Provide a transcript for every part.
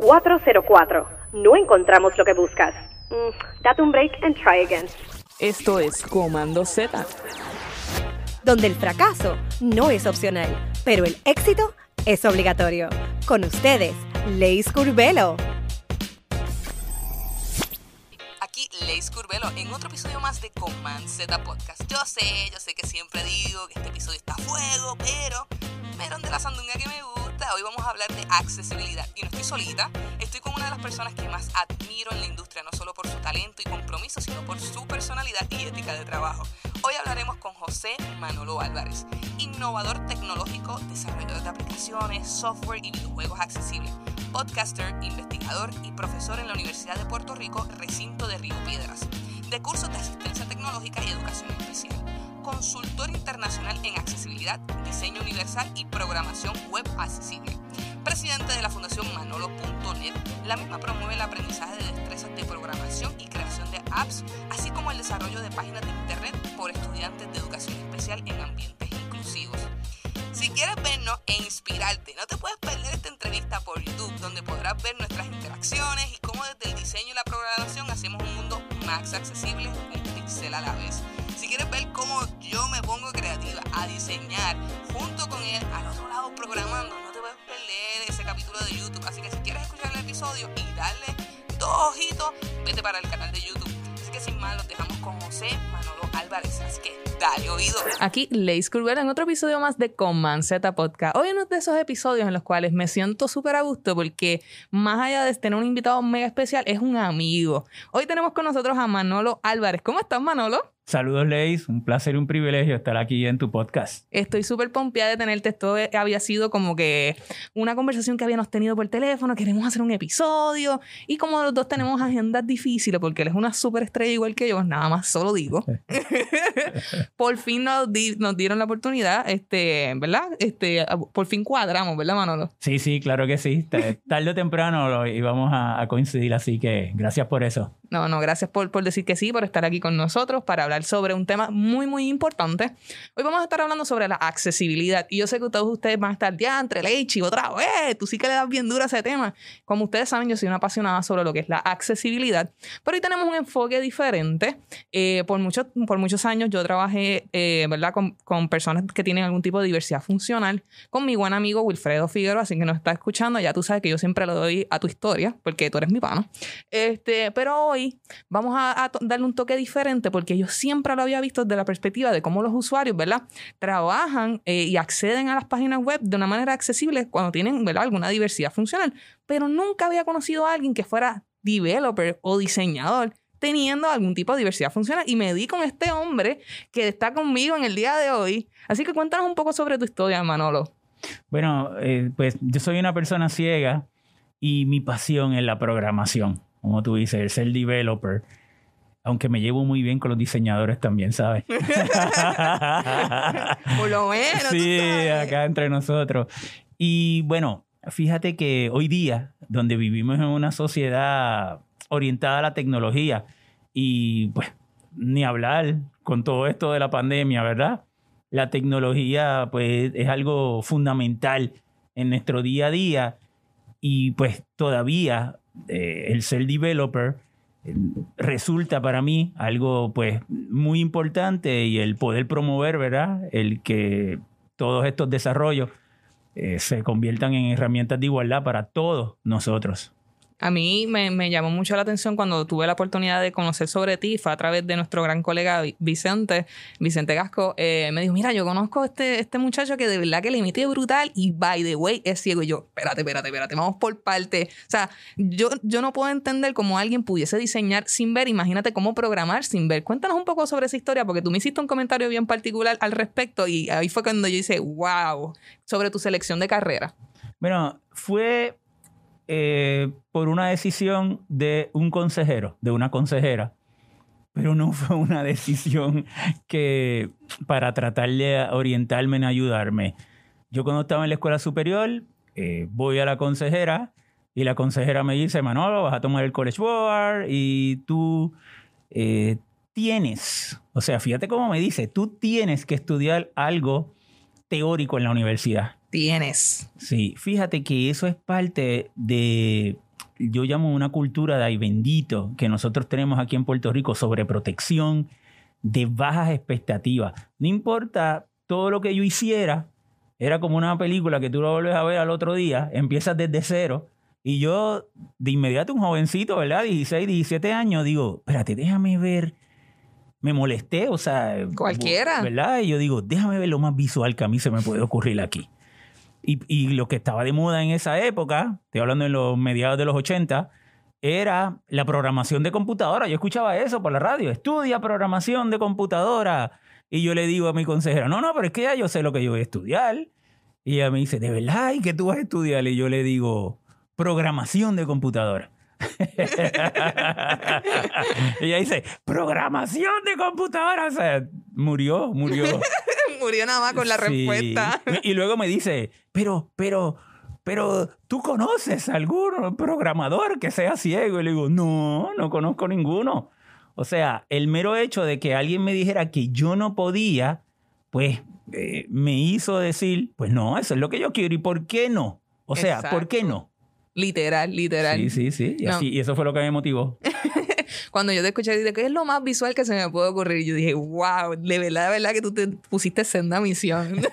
404. No encontramos lo que buscas. Mm, date un break and try again. Esto es Comando Z. Donde el fracaso no es opcional, pero el éxito es obligatorio. Con ustedes, Leis Curvelo. Aquí Leis Curvelo en otro episodio más de Command Z Podcast. Yo sé, yo sé que siempre digo que este episodio está a fuego, pero meron de la sandunga que me gusta. Hoy vamos a hablar de accesibilidad. Y no estoy solita, estoy con una de las personas que más admiro en la industria, no solo por su talento y compromiso, sino por su personalidad y ética de trabajo. Hoy hablaremos con José Manolo Álvarez, innovador tecnológico, desarrollador de aplicaciones, software y videojuegos accesibles, podcaster, investigador y profesor en la Universidad de Puerto Rico, recinto de Río Piedras, de cursos de asistencia tecnológica y educación especial consultor internacional en accesibilidad, diseño universal y programación web accesible. Presidente de la Fundación Manolo.net, la misma promueve el aprendizaje de destrezas de programación y creación de apps, así como el desarrollo de páginas de internet por estudiantes de educación especial en ambientes inclusivos. Si quieres vernos e inspirarte, no te puedes perder esta entrevista por YouTube, donde podrás ver nuestras interacciones y cómo desde el diseño y la programación hacemos un mundo más accesible, un pixel a la vez. Si quieres ver cómo yo me pongo creativa a diseñar junto con él al otro lado programando, no te puedes perder ese capítulo de YouTube. Así que si quieres escuchar el episodio y darle dos ojitos, vete para el canal de YouTube. Así que sin más, los dejamos con José Manolo Álvarez. Así que dale oído. Aquí Leis Curvera en otro episodio más de Command Z Podcast. Hoy uno de esos episodios en los cuales me siento súper a gusto porque más allá de tener un invitado mega especial, es un amigo. Hoy tenemos con nosotros a Manolo Álvarez. ¿Cómo estás, Manolo? Saludos, Leis. Un placer y un privilegio estar aquí en tu podcast. Estoy súper pompeada de tenerte. Esto había sido como que una conversación que habíamos tenido por teléfono. Queremos hacer un episodio. Y como los dos tenemos agendas difíciles, porque él es una súper estrella igual que yo, nada más solo digo. por fin nos, nos, dieron la oportunidad, este, ¿verdad? Este, por fin cuadramos, ¿verdad, Manolo? Sí, sí, claro que sí. Tarde o temprano íbamos a, a coincidir, así que gracias por eso. No, no, gracias por, por, decir que sí, por estar aquí con nosotros para hablar sobre un tema muy, muy importante. Hoy vamos a estar hablando sobre la accesibilidad. Y yo sé que todos ustedes van a estar ya entre leche y otra vez. Tú sí que le das bien duro a ese tema. Como ustedes saben, yo soy una apasionada sobre lo que es la accesibilidad. Pero hoy tenemos un enfoque diferente. Eh, por, muchos, por muchos años yo trabajé, eh, ¿verdad?, con, con, personas que tienen algún tipo de diversidad funcional. Con mi buen amigo Wilfredo Figueroa, así que nos está escuchando. Ya tú sabes que yo siempre le doy a tu historia, porque tú eres mi pano. Este, pero hoy vamos a, darle un toque diferente porque yo siempre lo había visto desde la perspectiva de cómo los usuarios, ¿verdad? Trabajan eh, y acceden a las páginas web de una manera accesible cuando tienen, ¿verdad? Alguna diversidad funcional. Pero nunca había conocido a alguien que fuera developer o diseñador teniendo algún tipo de diversidad funcional. Y me di con este hombre que está conmigo en el día de hoy. Así que cuéntanos un poco sobre tu historia, Manolo. Bueno, eh, pues yo soy una persona ciega y mi pasión es la programación como tú dices, el ser developer. Aunque me llevo muy bien con los diseñadores también, ¿sabes? Por lo menos. Sí, acá entre nosotros. Y bueno, fíjate que hoy día, donde vivimos en una sociedad orientada a la tecnología, y pues ni hablar con todo esto de la pandemia, ¿verdad? La tecnología pues es algo fundamental en nuestro día a día y pues todavía eh, el ser developer resulta para mí algo pues muy importante y el poder promover, ¿verdad? El que todos estos desarrollos eh, se conviertan en herramientas de igualdad para todos nosotros a mí me, llamó mucho la atención cuando tuve la oportunidad de conocer sobre ti, fue a través de nuestro gran colega Vicente, Vicente Gasco, eh, me dijo, mira, yo conozco a este, este muchacho que de verdad que le imite brutal y by the way es ciego. Y yo, espérate, espérate, espérate, vamos por parte. O sea, yo, yo no puedo entender cómo alguien pudiese diseñar sin ver, imagínate cómo programar sin ver. Cuéntanos un poco sobre esa historia, porque tú me hiciste un comentario bien particular al respecto y ahí fue cuando yo hice, wow, sobre tu selección de carrera. Bueno, fue eh, por una decisión de un consejero, de una consejera, pero no fue una decisión que para tratar de orientarme en ayudarme. Yo cuando estaba en la escuela superior, eh, voy a la consejera y la consejera me dice, Manolo, vas a tomar el College Board y tú eh, tienes, o sea, fíjate cómo me dice, tú tienes que estudiar algo teórico en la universidad tienes. Sí, fíjate que eso es parte de yo llamo una cultura de ay bendito que nosotros tenemos aquí en Puerto Rico sobre protección, de bajas expectativas. No importa todo lo que yo hiciera, era como una película que tú lo vuelves a ver al otro día, empiezas desde cero. Y yo, de inmediato, un jovencito, ¿verdad? 16, 17 años, digo, espérate, déjame ver. Me molesté, o sea. Cualquiera. ¿Verdad? Y yo digo, déjame ver lo más visual que a mí se me puede ocurrir aquí. Y, y lo que estaba de moda en esa época, estoy hablando en los mediados de los 80, era la programación de computadora. Yo escuchaba eso por la radio. Estudia programación de computadora. Y yo le digo a mi consejera, no, no, pero es que ya yo sé lo que yo voy a estudiar. Y ella me dice, ¿de verdad? ¿Y qué tú vas a estudiar? Y yo le digo, programación de computadora. y ella dice, programación de computadora. O sea, murió, murió. Murió nada más con la Sí. respuesta. Y luego me dice, pero, pero, pero, ¿tú conoces algún programador que sea ciego? Y le digo, no, no conozco ninguno. O sea, el mero hecho de que alguien me dijera que yo no podía, pues eh, me hizo decir, pues no, eso es lo que yo quiero. ¿Y por qué no? O sea, ¿por qué no? Literal, literal. Sí, sí, sí. Y, No. así, y eso fue lo que me motivó. Cuando yo te escuché decir ¿qué es lo más visual que se me puede ocurrir? Yo dije, wow, de verdad, de verdad que tú te pusiste senda misión.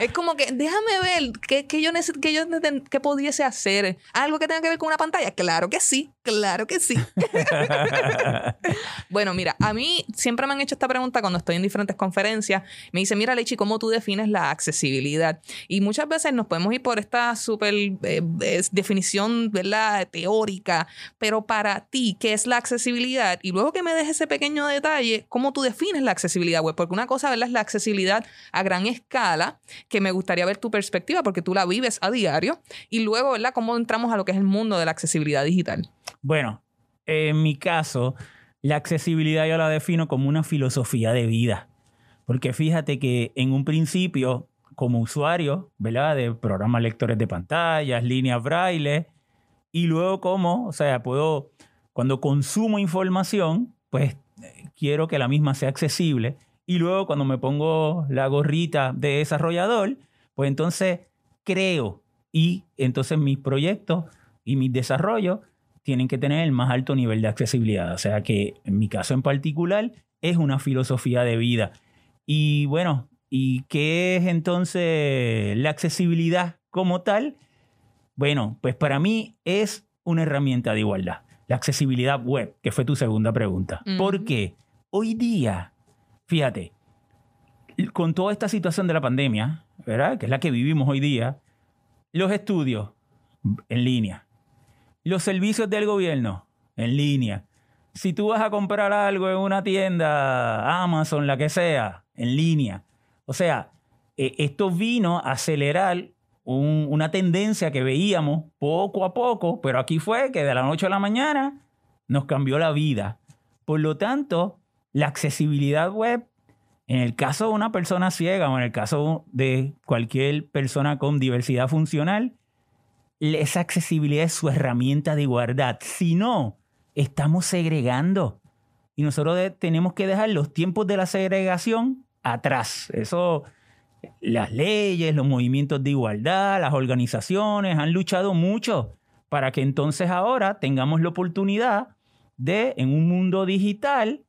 es como que, déjame ver, ¿qué, qué yo, qué yo qué pudiese hacer? ¿Algo que tenga que ver con una pantalla? Claro que sí, claro que sí. Bueno, mira, a mí siempre me han hecho esta pregunta cuando estoy en diferentes conferencias. Me dice, mira, Lechi, ¿cómo tú defines la accesibilidad? Y muchas veces nos podemos ir por esta súper eh, eh, definición, ¿verdad? Teórica. Pero para ti, ¿qué es la accesibilidad? Y luego que me dejes ese pequeño detalle, ¿cómo tú defines la accesibilidad web? Porque una cosa, ¿verdad? Es la accesibilidad a gran escala, que me gustaría ver tu perspectiva, porque tú la vives a diario. Y luego, ¿verdad? ¿Cómo entramos a lo que es el mundo de la accesibilidad digital? Bueno, en mi caso, la accesibilidad yo la defino como una filosofía de vida. Porque fíjate que en un principio, como usuario, ¿verdad? De programas lectores de pantallas, líneas braille, y luego como, o sea, puedo, cuando consumo información, pues eh, quiero que la misma sea accesible. Y luego cuando me pongo la gorrita de desarrollador, pues entonces creo y entonces mis proyectos y mis desarrollos tienen que tener el más alto nivel de accesibilidad. O sea que en mi caso en particular es una filosofía de vida. Y bueno, ¿y qué es entonces la accesibilidad como tal? Bueno, pues para mí es una herramienta de igualdad. La accesibilidad web, que fue tu segunda pregunta. Porque hoy día, fíjate, con toda esta situación de la pandemia, ¿verdad? Que es la que vivimos hoy día, los estudios en línea, los servicios del gobierno en línea. Si tú vas a comprar algo en una tienda, Amazon, la que sea, en línea. O sea, eh, esto vino a acelerar un- una tendencia que veíamos poco a poco, pero aquí fue que de la noche a la mañana nos cambió la vida. Por lo tanto, la accesibilidad web, en el caso de una persona ciega o en el caso de cualquier persona con diversidad funcional, esa accesibilidad es su herramienta de igualdad. Si no, estamos segregando. Y nosotros tenemos que dejar los tiempos de la segregación atrás. Eso, las leyes, los movimientos de igualdad, las organizaciones han luchado mucho para que entonces ahora tengamos la oportunidad de, en un mundo digital,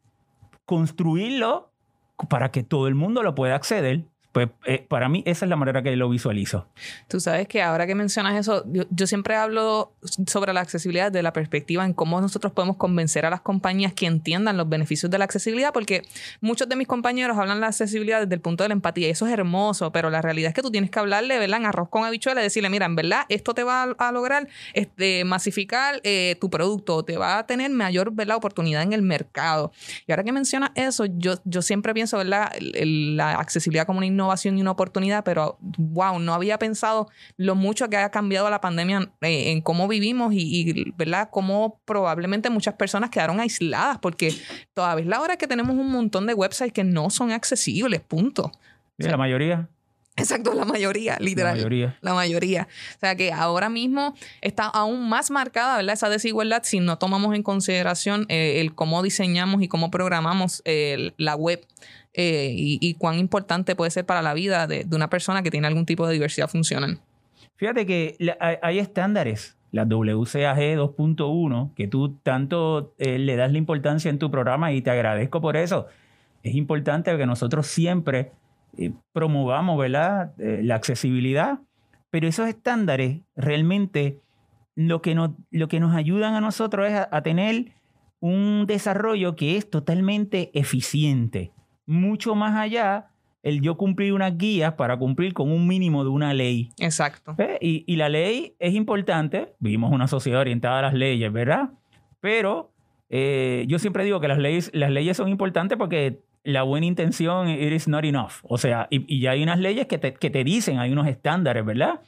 construirlo para que todo el mundo lo pueda acceder. Pues eh, para mí esa es la manera que lo visualizo. Tú sabes que ahora que mencionas eso, yo, siempre hablo sobre la accesibilidad de la perspectiva en cómo nosotros podemos convencer a las compañías que entiendan los beneficios de la accesibilidad, porque muchos de mis compañeros hablan de la accesibilidad desde el punto de la empatía y eso es hermoso, pero la realidad es que tú tienes que hablarle, ¿verdad? En arroz con habichuela y decirle, mira, en verdad, esto te va a, lograr este, masificar eh, tu producto, te va a tener mayor, ¿verdad? Oportunidad en el mercado. Y ahora que mencionas eso, yo, yo siempre pienso, ¿verdad? La accesibilidad como una innovación y una oportunidad, pero wow, no había pensado lo mucho que ha cambiado la pandemia eh, en cómo vivimos y, y, ¿verdad? Cómo probablemente muchas personas quedaron aisladas porque todavía es la hora que tenemos un montón de websites que no son accesibles, punto. Sí, La mayoría. Exacto, la mayoría, literal. La mayoría. La mayoría. O sea que ahora mismo está aún más marcada, ¿verdad? Esa desigualdad si no tomamos en consideración eh, el cómo diseñamos y cómo programamos eh, la web eh, y, y cuán importante puede ser para la vida de, de una persona que tiene algún tipo de diversidad funcional. Fíjate que la- hay, hay estándares, la WCAG 2.1, que tú tanto eh, le das la importancia en tu programa y te agradezco por eso. Es importante que nosotros siempre eh, promovamos ¿verdad? Eh, la accesibilidad, pero esos estándares realmente lo que, nos, lo que nos ayudan a nosotros es a, a tener un desarrollo que es totalmente eficiente, mucho más allá el yo cumplir unas guías para cumplir con un mínimo de una ley. Exacto. ¿Ve? Y, y la ley es importante, vivimos una sociedad orientada a las leyes, ¿verdad? Pero eh, yo siempre digo que las leyes, las leyes son importantes porque la buena intención it is not enough. O sea, y, y ya hay unas leyes que te, que te dicen, hay unos estándares, ¿verdad?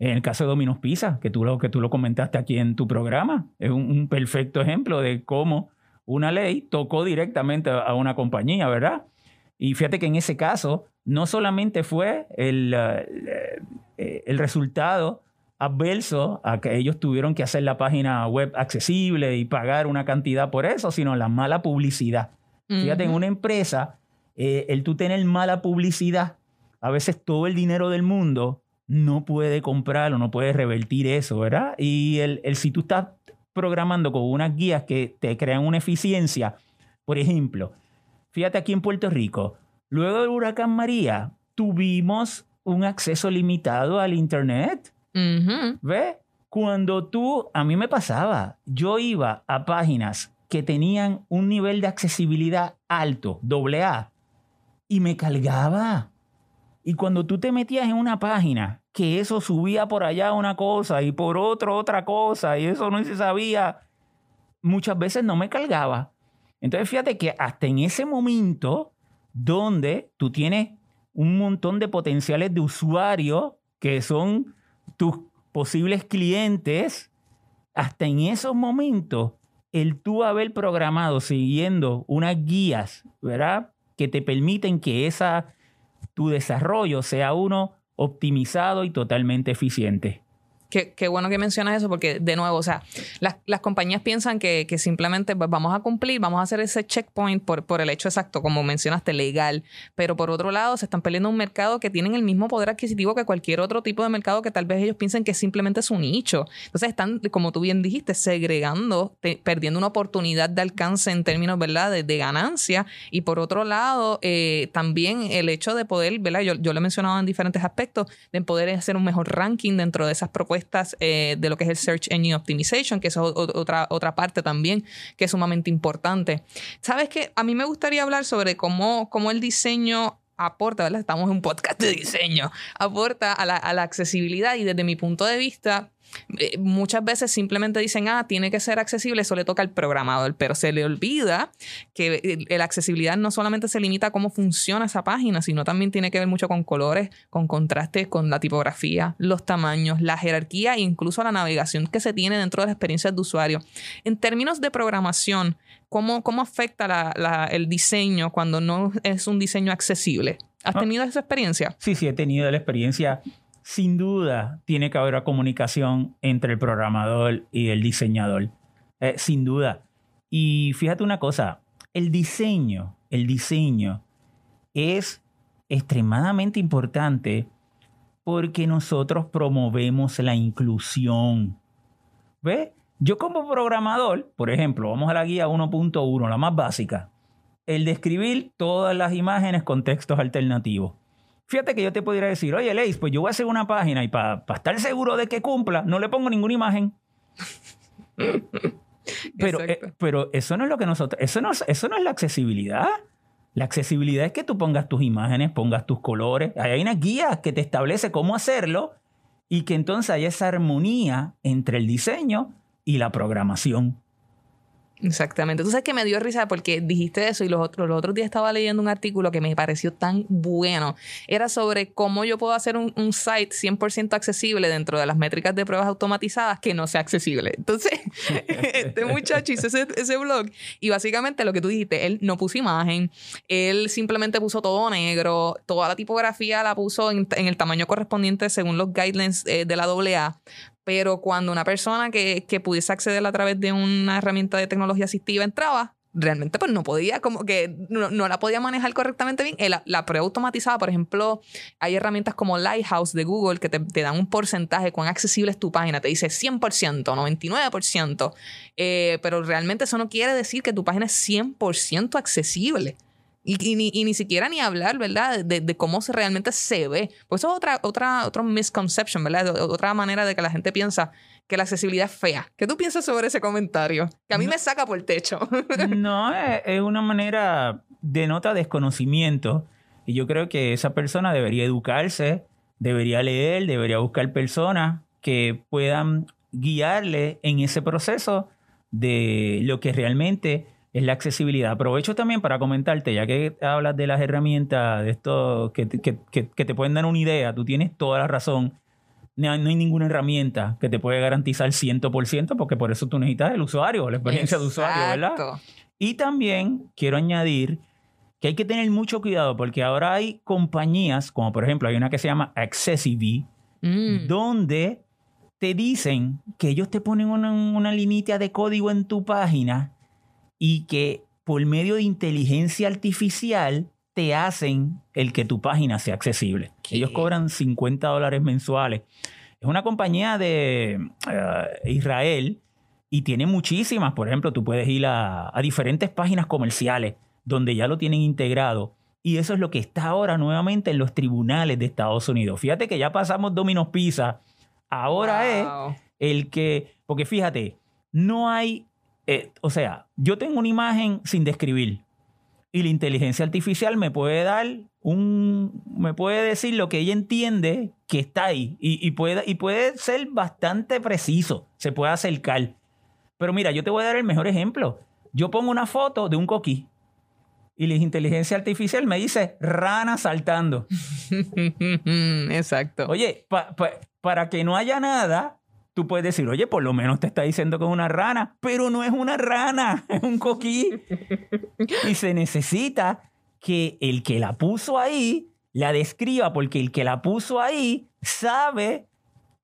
En el caso de Domino's Pizza, que tú lo, que tú lo comentaste aquí en tu programa, es un, un perfecto ejemplo de cómo una ley tocó directamente a una compañía, ¿verdad? Y fíjate que en ese caso no solamente fue el, eh, eh, el resultado adverso a que ellos tuvieron que hacer la página web accesible y pagar una cantidad por eso, sino la mala publicidad. Fíjate, en una empresa, eh, el tú tener mala publicidad, a veces todo el dinero del mundo no puede comprar o no puede revertir eso, ¿verdad? Y el, el si tú estás programando con unas guías que te crean una eficiencia, por ejemplo, fíjate aquí en Puerto Rico, luego del huracán María, tuvimos un acceso limitado al Internet. Ujú. ¿Ves? Cuando tú, a mí me pasaba, yo iba a páginas que tenían un nivel de accesibilidad alto, doble A, y me cargaba. Y cuando tú te metías en una página que eso subía por allá una cosa y por otro otra cosa y eso no se sabía, muchas veces no me cargaba. Entonces fíjate que hasta en ese momento donde tú tienes un montón de potenciales de usuarios que son tus posibles clientes, hasta en esos momentos, el tú haber programado siguiendo unas guías, ¿verdad? Que te permiten que esa, tu desarrollo sea uno optimizado y totalmente eficiente. Qué, qué bueno que mencionas eso porque, de nuevo, o sea, las, las compañías piensan que, que simplemente pues, vamos a cumplir, vamos a hacer ese checkpoint por, por el hecho exacto, como mencionaste, legal. Pero por otro lado, se están peleando un mercado que tienen el mismo poder adquisitivo que cualquier otro tipo de mercado que tal vez ellos piensen que simplemente es su nicho. Entonces están, como tú bien dijiste, segregando, te- perdiendo una oportunidad de alcance en términos, ¿verdad?, de, de ganancia. Y por otro lado, eh, también el hecho de poder, ¿verdad? Yo, yo lo he mencionado en diferentes aspectos, de poder hacer un mejor ranking dentro de esas propuestas eh, de lo que es el Search Engine Optimization, que es otra, otra parte también que es sumamente importante. ¿Sabes qué? A mí me gustaría hablar sobre cómo, cómo el diseño aporta, ¿verdad? Estamos en un podcast de diseño, aporta a la, a la accesibilidad y desde mi punto de vista, eh, muchas veces simplemente dicen, ah, tiene que ser accesible, eso le toca al programador, pero se le olvida que la accesibilidad no solamente se limita a cómo funciona esa página, sino también tiene que ver mucho con colores, con contrastes, con la tipografía, los tamaños, la jerarquía e incluso la navegación que se tiene dentro de las experiencias de usuario. En términos de programación, ¿cómo, cómo afecta la- la- el diseño cuando no es un diseño accesible? ¿Has Ah. tenido esa experiencia? Sí, sí, he tenido la experiencia. Sin duda, tiene que haber una comunicación entre el programador y el diseñador. Eh, sin duda. Y fíjate una cosa, el diseño, el diseño es extremadamente importante porque nosotros promovemos la inclusión. ¿Ves? Yo como programador, por ejemplo, vamos a la guía 1.1, la más básica, el de escribir todas las imágenes con textos alternativos. Fíjate que yo te podría decir, oye, Leis, pues yo voy a hacer una página y para estar seguro de que cumpla, no le pongo ninguna imagen. Pero, eh, pero eso no es lo que nosotros, eso no, es- eso no es la accesibilidad. La accesibilidad es que tú pongas tus imágenes, pongas tus colores. Hay unas guías que te establece cómo hacerlo y que entonces haya esa armonía entre el diseño y la programación. Exactamente. Tú sabes que me dio risa porque dijiste eso y los otros, los otros días estaba leyendo un artículo que me pareció tan bueno. Era sobre cómo yo puedo hacer un, site 100% accesible dentro de las métricas de pruebas automatizadas que no sea accesible. Entonces, este muchacho hizo ese, blog y básicamente lo que tú dijiste, él no puso imagen, él simplemente puso todo negro, toda la tipografía la puso en, en el tamaño correspondiente según los guidelines eh, de la AA. Pero cuando una persona que, que pudiese acceder a través de una herramienta de tecnología asistiva entraba, realmente pues no podía, como que no, no la podía manejar correctamente bien. Eh, La, la preautomatizada, por ejemplo, hay herramientas como Lighthouse de Google que te, te dan un porcentaje cuán accesible es tu página. Te dice 100%, 99%. Eh, pero realmente eso no quiere decir que tu página es 100% accesible. Y, y ni, y ni siquiera ni hablar, ¿verdad? De, de cómo se realmente se ve. Pues eso es otra, otra, otra misconception, ¿verdad? Otra manera de que la gente piensa que la accesibilidad es fea. ¿Qué tú piensas sobre ese comentario? Que a mí No. me saca por el techo. No, es, es una manera, denota desconocimiento. Y yo creo que esa persona debería educarse, debería leer, debería buscar personas que puedan guiarle en ese proceso de lo que realmente es la accesibilidad. Aprovecho también para comentarte, ya que hablas de las herramientas, de esto que, te- que- que- que te pueden dar una idea, tú tienes toda la razón. No hay, no hay ninguna herramienta que te puede garantizar 100%, porque por eso tú necesitas el usuario, la experiencia de usuario, ¿verdad? Exacto. Y también quiero añadir que hay que tener mucho cuidado porque ahora hay compañías, como por ejemplo hay una que se llama Accessive, Mm. donde te dicen que ellos te ponen una, una linita de código en tu página y que por medio de inteligencia artificial te hacen el que tu página sea accesible. ¿Qué? Ellos cobran 50 dólares mensuales. Es una compañía de eh, Israel y tiene muchísimas. Por ejemplo, tú puedes ir a, a diferentes páginas comerciales donde ya lo tienen integrado. Y eso es lo que está ahora nuevamente en los tribunales de Estados Unidos. Fíjate que ya pasamos Domino's Pizza. Ahora es el que, porque fíjate, no hay, eh, o sea, yo tengo una imagen sin describir y la inteligencia artificial me puede dar un, me puede decir lo que ella entiende que está ahí y, y puede, y puede ser bastante preciso, se puede acercar. Pero mira, yo te voy a dar el mejor ejemplo. Yo pongo una foto de un coquí y la inteligencia artificial me dice rana saltando. Exacto. Oye, pa- pa- para que no haya nada, tú puedes decir, oye, por lo menos te está diciendo que es una rana, pero no es una rana, es un coquí. y se necesita que el que la puso ahí la describa, porque el que la puso ahí sabe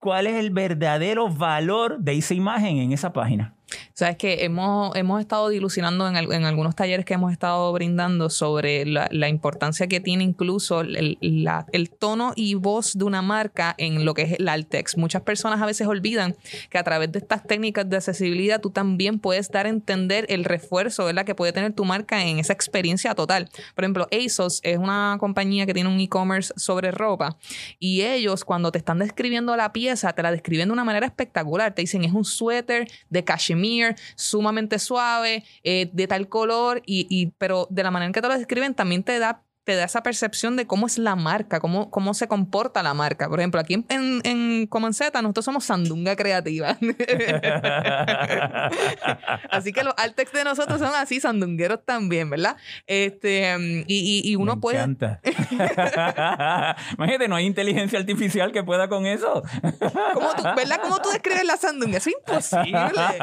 cuál es el verdadero valor de esa imagen en esa página. Sabes que hemos, hemos estado dilucidando en, en algunos talleres que hemos estado brindando sobre la, la importancia que tiene incluso el, la- el tono y voz de una marca en lo que es el alt text. Muchas personas a veces olvidan que a través de estas técnicas de accesibilidad tú también puedes dar a entender el refuerzo ¿verdad? que puede tener tu marca en esa experiencia total. Por ejemplo, ASOS es una compañía que tiene un e-commerce sobre ropa y ellos cuando te están describiendo la pieza te la describen de una manera espectacular. Te dicen es un suéter de cashmere sumamente suave, eh, de tal color, y, y- pero de la manera en que te lo describen también te da te da esa percepción de cómo es la marca, cómo, cómo se comporta la marca. Por ejemplo, aquí en, en, Z nosotros somos Sandunga Creativa. así que los alt text de nosotros son así, sandungueros también, ¿verdad? Este, y, y- y uno Me puede... encanta. Imagínate, no hay inteligencia artificial que pueda con eso. ¿Cómo tú, ¿Verdad? ¿Cómo tú describes la sandunga? Es imposible. ¿sabes?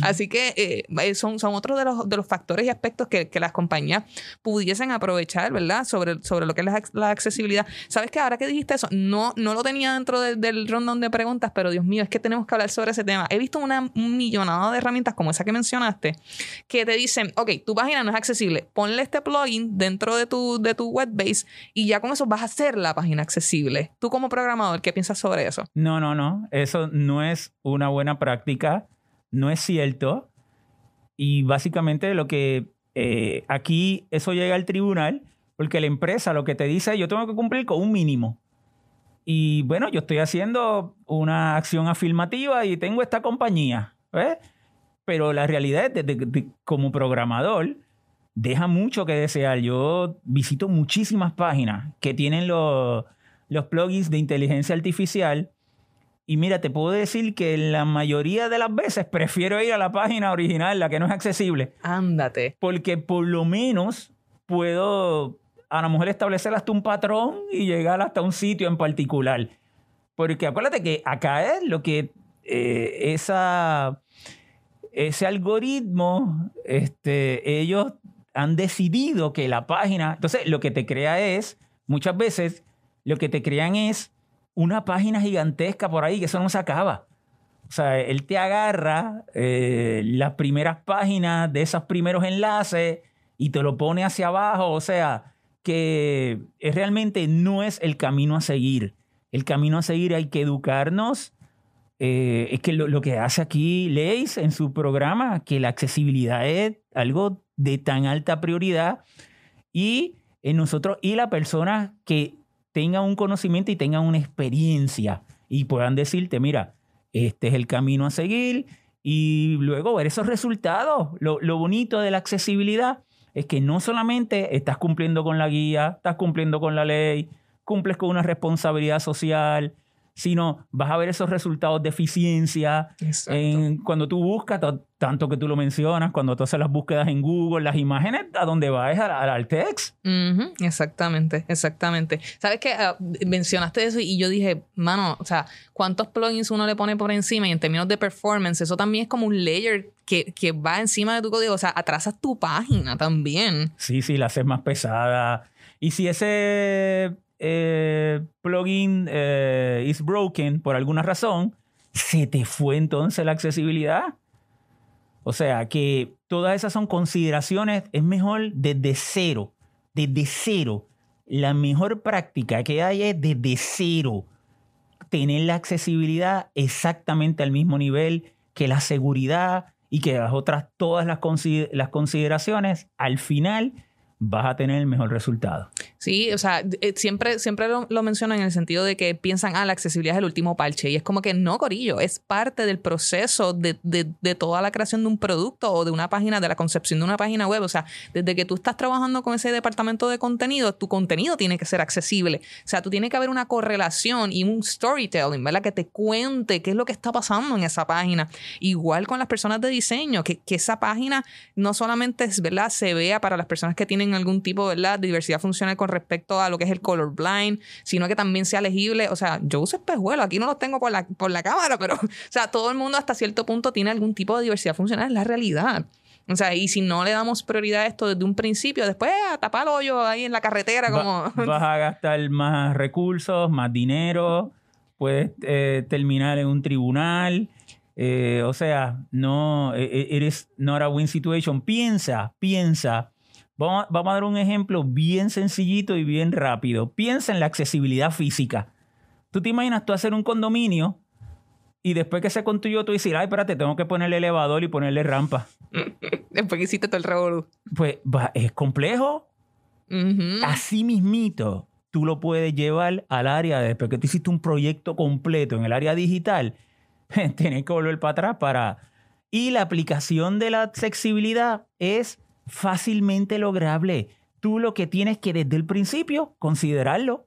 Así que eh, son, son otros de los, de los factores y aspectos que, que las compañías pudiesen aprovechar, ¿verdad? Sobre, sobre lo que es la, ac- la accesibilidad. ¿Sabes que Ahora que dijiste eso, no, no lo tenía dentro de- del rondón de preguntas, pero Dios mío, es que tenemos que hablar sobre ese tema. He visto una un millonada de herramientas como esa que mencionaste que te dicen, ok, tu página no es accesible, ponle este plugin dentro de tu, de tu web base y ya con eso vas a hacer la página accesible. Tú como programador, ¿qué piensas sobre eso? No, no, no. Eso no es una buena práctica. No es cierto. Y básicamente lo que eh, aquí eso llega al tribunal porque la empresa lo que te dice yo tengo que cumplir con un mínimo. Y bueno, yo estoy haciendo una acción afirmativa y tengo esta compañía. ¿ves? Pero la realidad es de- de- como programador deja mucho que desear. Yo visito muchísimas páginas que tienen los, los plugins de inteligencia artificial. Y mira, te puedo decir que la mayoría de las veces prefiero ir a la página original, la que no es accesible, Ándate. porque por lo menos puedo a la mujer establecer hasta un patrón y llegar hasta un sitio en particular. Porque acuérdate que acá es lo que eh, esa, ese algoritmo, este, ellos han decidido que la página, entonces lo que te crea es, muchas veces, lo que te crean es una página gigantesca por ahí, que eso no se acaba. O sea, él te agarra eh, las primeras páginas de esos primeros enlaces y te lo pone hacia abajo. O sea, que realmente no es el camino a seguir. El camino a seguir hay que educarnos. Eh, es que lo, que hace aquí Leis en su programa, que la accesibilidad es algo de tan alta prioridad y en nosotros y la persona que tenga un conocimiento y tenga una experiencia y puedan decirte, mira, este es el camino a seguir y luego ver esos resultados. Lo, lo bonito de la accesibilidad es que no solamente estás cumpliendo con la guía, estás cumpliendo con la ley, cumples con una responsabilidad social, sino vas a ver esos resultados de eficiencia en, cuando tú buscas, tanto que tú lo mencionas, cuando tú haces las búsquedas en Google, las imágenes, a dónde vas al, al text. Exactamente, exactamente. Sabes que ah, mencionaste eso y yo dije, mano, o sea, ¿cuántos plugins uno le pone por encima? Y en términos de performance, eso también es como un layer que, que va encima de tu código, o sea, atrasas tu página también. Sí, sí, la haces más pesada. Y si ese eh, plugin eh, is broken por alguna razón, se te fue entonces la accesibilidad. O sea que todas esas son consideraciones, es mejor desde cero, desde cero. La mejor práctica que hay es desde cero tener la accesibilidad exactamente al mismo nivel que la seguridad y que las otras, todas las, consideraciones, al final vas a tener el mejor resultado. Sí, o sea, eh, siempre, siempre lo, mencionan en el sentido de que piensan, ah, la accesibilidad es el último parche. Y es como que no, Corillo, es parte del proceso de, de, toda la creación de un producto o de una página, de la concepción de una página web. O sea, desde que tú estás trabajando con ese departamento de contenido, tu contenido tiene que ser accesible. O sea, tú tienes que haber una correlación y un storytelling, ¿verdad? Que te cuente qué es lo que está pasando en esa página. Igual con las personas de diseño, que, que esa página no solamente, ¿verdad? Se vea para las personas que tienen algún tipo ¿verdad? de diversidad funcional con respecto a lo que es el colorblind, sino que también sea legible. O sea, yo uso espejuelos, aquí no los tengo por la, por la cámara, pero, o sea, todo el mundo hasta cierto punto tiene algún tipo de diversidad funcional, es la realidad. O sea, y si no le damos prioridad a esto desde un principio, después a tapar el hoyo ahí en la carretera, como. vas a gastar más recursos, más dinero, puedes eh, terminar en un tribunal. Eh, o sea, no, eres not a win situation. Piensa, piensa Vamos, a dar un ejemplo bien sencillito y bien rápido. Piensa en la accesibilidad física. ¿Tú te imaginas tú hacer un condominio y después que se construyó tú dices, ay, espérate, tengo que ponerle elevador y ponerle rampa? después que hiciste todo el revolú. Pues es complejo. Así mismito, tú lo puedes llevar al área, después que tú hiciste un proyecto completo en el área digital, tienes que volver para atrás para... Y la aplicación de la accesibilidad es fácilmente lograble. Tú lo que tienes que desde el principio considerarlo.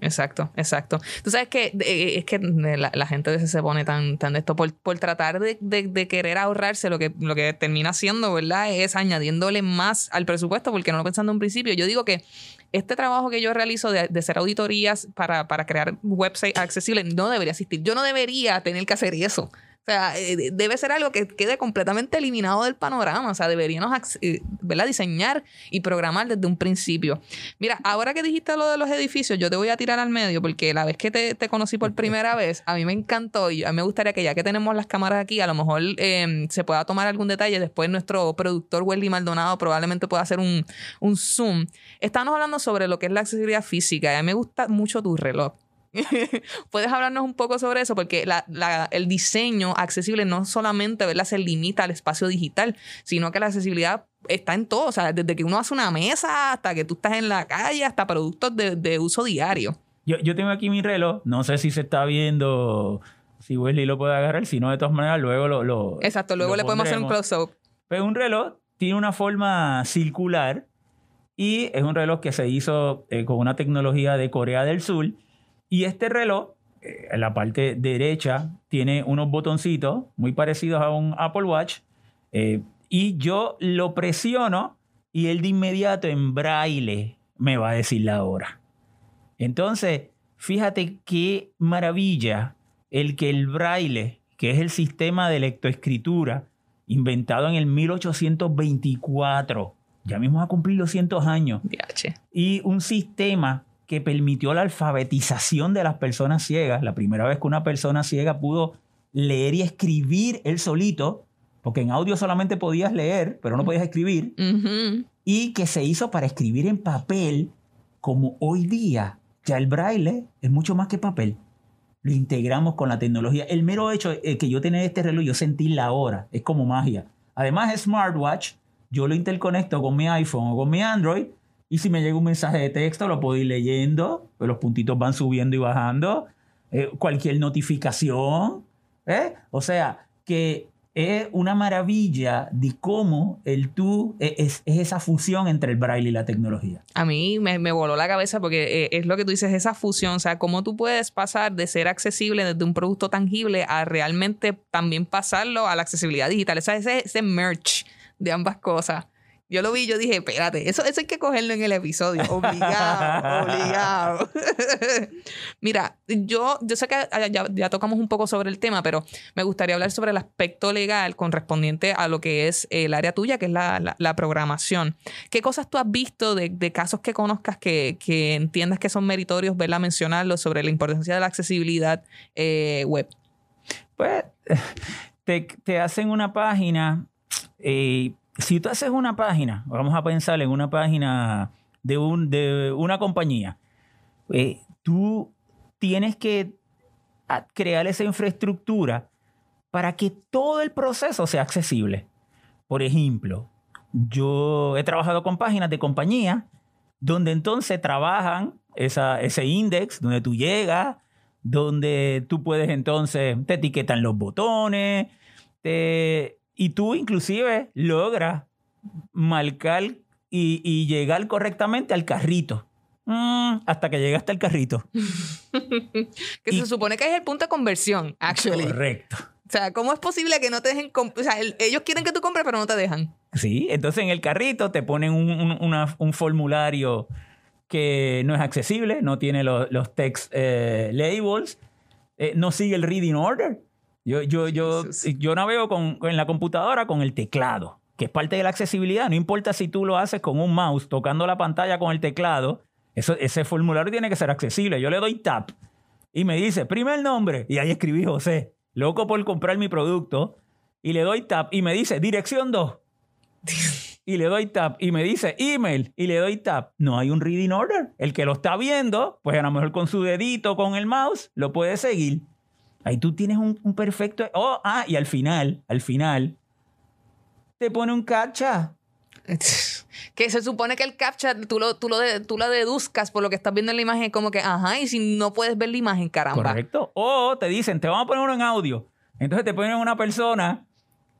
Exacto, exacto. Tú sabes que eh, es que la, gente a veces se pone tan, tan de esto por, por tratar de, querer ahorrarse lo que, lo que termina haciendo, ¿verdad? Es añadiéndole más al presupuesto porque no lo pensando en un principio. Yo digo que este trabajo que yo realizo de, de hacer auditorías para, para crear websites accesibles no debería existir. Yo no debería tener que hacer eso. O sea, eh, debe ser algo que quede completamente eliminado del panorama. O sea, deberíamos eh, ¿verdad? diseñar y programar desde un principio. Mira, ahora que dijiste lo de los edificios, yo te voy a tirar al medio porque la vez que te, conocí por primera vez, a mí me encantó y a mí me gustaría que ya que tenemos las cámaras aquí, a lo mejor em, se pueda tomar algún detalle. Después nuestro productor Welly Maldonado probablemente pueda hacer un, un zoom. Estamos hablando sobre lo que es la accesibilidad física y a mí me gusta mucho tu reloj. ¿Puedes hablarnos un poco sobre eso? Porque el diseño accesible no solamente ¿verdad? se limita al espacio digital, sino que la accesibilidad está en todo. O sea, desde que uno hace una mesa hasta que tú estás en la calle, hasta productos de, uso diario. Yo, tengo aquí mi reloj, no sé si se está viendo, si Wesley lo puede agarrar, si no, de todas maneras, luego lo. Exacto, luego le podemos hacer un close-up. Pero pues un reloj tiene una forma circular y es un reloj que se hizo eh, con una tecnología de Corea del Sur y este reloj, eh, en la parte derecha, tiene unos botoncitos muy parecidos a un Apple Watch. Eh, y yo lo presiono y él de inmediato en braille me va a decir la hora. Entonces, fíjate qué maravilla el que el braille, que es el sistema de lectoescritura inventado en el 1824, ya mismo va a cumplir 200 años, y un sistema que permitió la alfabetización de las personas ciegas. La primera vez que una persona ciega pudo leer y escribir él solito, porque en audio solamente podías leer, pero no podías escribir, y que se hizo para escribir en papel, como hoy día ya el braille es mucho más que papel. Lo integramos con la tecnología. El mero hecho de que yo tener este reloj, yo sentí la hora, es como magia. Además es smartwatch, yo lo interconecto con mi iPhone o con mi Android y si me llega un mensaje de texto lo puedo ir leyendo, pues los puntitos van subiendo y bajando, eh, cualquier notificación, ¿eh? O sea, que es una maravilla de cómo el tú e, es, es esa fusión entre el braille y la tecnología. A mí me, me voló la cabeza porque eh, es lo que tú dices, esa fusión, o sea, cómo tú puedes pasar de ser accesible desde un producto tangible a realmente también pasarlo a la accesibilidad digital, o sea, ese, ese merch de ambas cosas. Yo lo vi y yo dije, espérate, eso, eso hay que cogerlo en el episodio, obligado, obligado. Mira, yo, yo sé que ya, ya tocamos un poco sobre el tema, pero me gustaría hablar sobre el aspecto legal correspondiente a lo que es el área tuya, que es la, la- programación. ¿Qué cosas tú has visto de, de casos que conozcas que, que entiendas que son meritorios, verla mencionarlos sobre la importancia de la accesibilidad eh, web? Pues te, te hacen una página. eh, si tú haces una página, vamos a pensar en una página de, un, de una compañía, eh, tú tienes que crear esa infraestructura para que todo el proceso sea accesible. Por ejemplo, yo he trabajado con páginas de compañía donde entonces trabajan ese index, donde tú llegas, donde tú puedes entonces, te etiquetan los botones, te- y tú inclusive logras marcar y, y llegar correctamente al carrito. Mm, hasta que llegaste al carrito. Que Y- se supone que es el punto de conversión, actually. Correcto. O sea, ¿cómo es posible que no te dejen... O sea, el- ellos quieren que tú compres, pero no te dejan. Sí, entonces en el carrito te ponen un, un- una- un formulario que no es accesible, no tiene los, los text eh, labels, eh, no sigue el reading order. Yo, yo, yo, yo navego con, con- en la computadora con el teclado, que es parte de la accesibilidad. No importa si tú lo haces con un mouse, tocando la pantalla con el teclado, eso, ese formulario tiene que ser accesible. Yo le doy tap y me dice, primer nombre, y ahí escribí José, loco por comprar mi producto, y le doy tap y me dice, dirección 2 y le doy tap y me dice email y le doy tap, no hay un reading order. El que lo está viendo, pues a lo mejor con su dedito, con el mouse, lo puede seguir. Ahí tú tienes un, un perfecto... Oh, ah, y al final, al final, te pone un captcha. Que se supone que el captcha tú lo, tú, lo de- tú lo deduzcas por lo que estás viendo en la imagen, como que, ajá, y si no puedes ver la imagen, caramba. Correcto. O te dicen, te vamos a poner uno en audio. Entonces te ponen una persona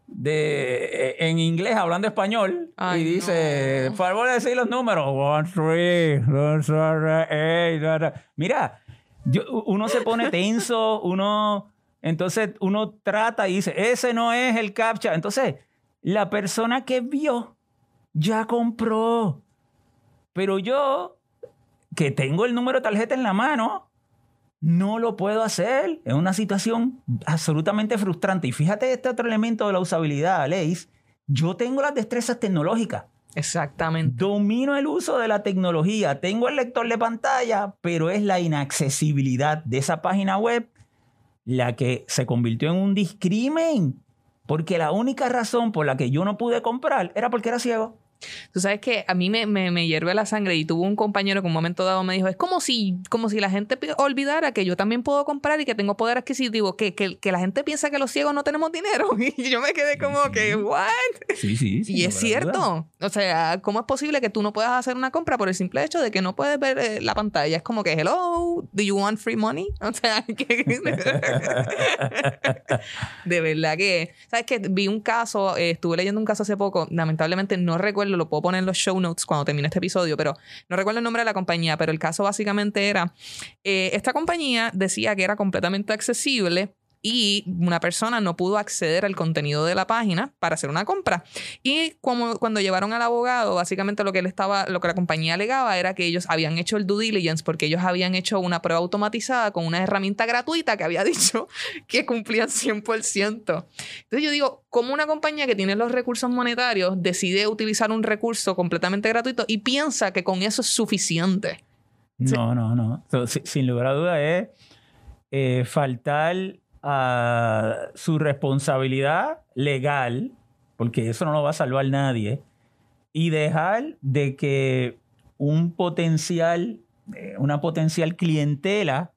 de, eh, en inglés hablando español Ay, y dice, no. por favor decir los números. One, three, one, seven, eight, da, da. Mira, yo- uno se pone tenso, uno... Entonces uno trata y dice, ese no es el captcha. Entonces, la persona que vio ya compró. Pero yo, que tengo el número de tarjeta en la mano, no lo puedo hacer. Es una situación absolutamente frustrante. Y fíjate este otro elemento de la usabilidad, Leis. Yo tengo las destrezas tecnológicas. Exactamente. Domino el uso de la tecnología. Tengo el lector de pantalla, pero es la inaccesibilidad de esa página web la que se convirtió en un discrimen. Porque la única razón por la que yo no pude comprar era porque era ciego. Tú sabes que a mí me, me, me hierve la sangre y tuvo un compañero que un momento dado me dijo, es como si, como si la gente olvidara que yo también puedo comprar y que tengo poder adquisitivo, que, que, que la gente piensa que los ciegos no tenemos dinero. Y yo me quedé como que, ¿what? Sí, sí. Y es cierto. O sea, ¿cómo es posible que tú no puedas hacer una compra por el simple hecho de que no puedes ver eh, la pantalla? Es como que, hello, do you want free money? O sea, que... de verdad que, ¿sabes qué? Vi un caso, eh, estuve leyendo un caso hace poco, lamentablemente no recuerdo, lo puedo poner en los show notes cuando termine este episodio, pero no recuerdo el nombre de la compañía, pero el caso básicamente era, eh, esta compañía decía que era completamente accesible y una persona no pudo acceder al contenido de la página para hacer una compra. Y como, cuando llevaron al abogado, básicamente lo que él estaba, lo que la compañía alegaba era que ellos habían hecho el due diligence porque ellos habían hecho una prueba automatizada con una herramienta gratuita que había dicho que cumplían 100%. Entonces yo digo, ¿cómo una compañía que tiene los recursos monetarios decide utilizar un recurso completamente gratuito y piensa que con eso es suficiente? No, no, no. So, si- sin lugar a duda es eh, faltar a su responsabilidad legal, porque eso no lo va a salvar nadie, y dejar de que un potencial, eh, una potencial clientela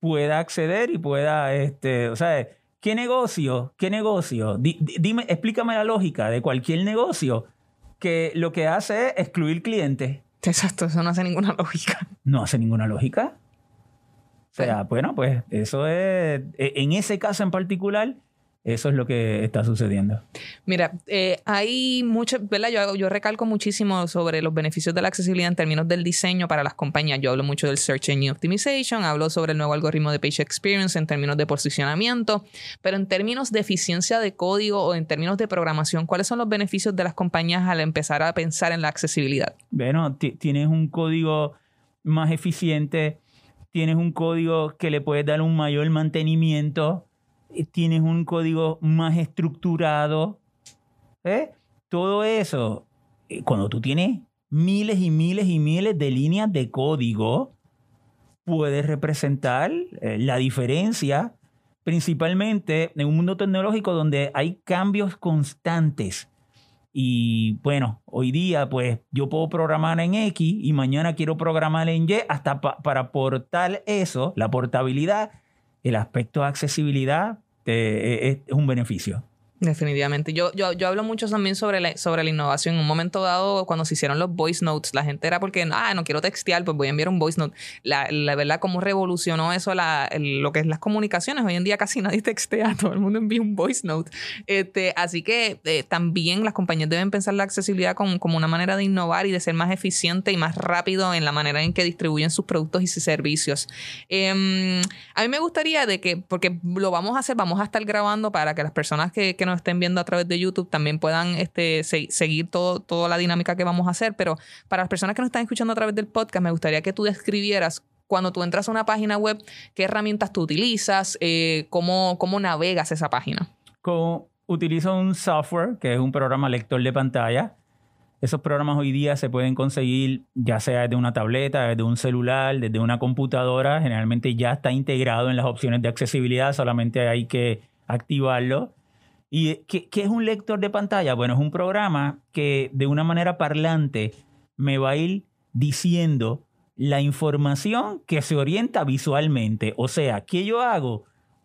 pueda acceder y pueda, este, o sea, ¿qué negocio? ¿Qué negocio? Di- di- dime, explícame la lógica de cualquier negocio que lo que hace es excluir clientes. Exacto, eso no hace ninguna lógica. No hace ninguna lógica. O sea, bueno, pues eso es, e- en ese caso en particular, eso es lo que está sucediendo. Mira, eh, hay mucho, ¿verdad? Yo, yo recalco muchísimo sobre los beneficios de la accesibilidad en términos del diseño para las compañías. Yo hablo mucho del Search Engine Optimization, hablo sobre el nuevo algoritmo de Page Experience en términos de posicionamiento, pero en términos de eficiencia de código o en términos de programación, ¿cuáles son los beneficios de las compañías al empezar a pensar en la accesibilidad? Bueno, ti- tienes un código más eficiente, tienes un código que le puedes dar un mayor mantenimiento, eh, tienes un código más estructurado. ¿eh? Todo eso, eh, cuando tú tienes miles y miles y miles de líneas de código, puedes representar eh, la diferencia, principalmente en un mundo tecnológico donde hay cambios constantes. Y bueno, hoy día pues yo puedo programar en X y mañana quiero programar en Y hasta pa- para aportar eso, la portabilidad, el aspecto de accesibilidad eh, es, es un beneficio. Definitivamente. Yo, yo, yo hablo mucho también sobre la, sobre la innovación. En un momento dado, cuando se hicieron los voice notes, la gente era porque, ah, no quiero textear, pues voy a enviar un voice note. La, la verdad, cómo revolucionó eso la, lo que es las comunicaciones. Hoy en día casi nadie textea, todo el mundo envía un voice note. Este, así que eh, también las compañías deben pensar la accesibilidad como, como una manera de innovar y de ser más eficiente y más rápido en la manera en que distribuyen sus productos y sus servicios. Em, a mí me gustaría de que, porque lo vamos a hacer, vamos a estar grabando para que las personas que, que nos estén viendo a través de YouTube también puedan este, se- seguir todo, toda la dinámica que vamos a hacer. Pero para las personas que nos están escuchando a través del podcast, me gustaría que tú describieras cuando tú entras a una página web, qué herramientas tú utilizas, eh, cómo, cómo navegas esa página. Con- utilizo un software que es un programa lector de pantalla. Esos programas hoy día se pueden conseguir ya sea desde una tableta, desde un celular, desde una computadora. Generalmente ya está integrado en las opciones de accesibilidad, solamente hay que activarlo. ¿Y qué, es un lector de pantalla? Bueno, es un programa que de una manera parlante me va a ir diciendo la información que se orienta visualmente. O sea, ¿qué yo hago?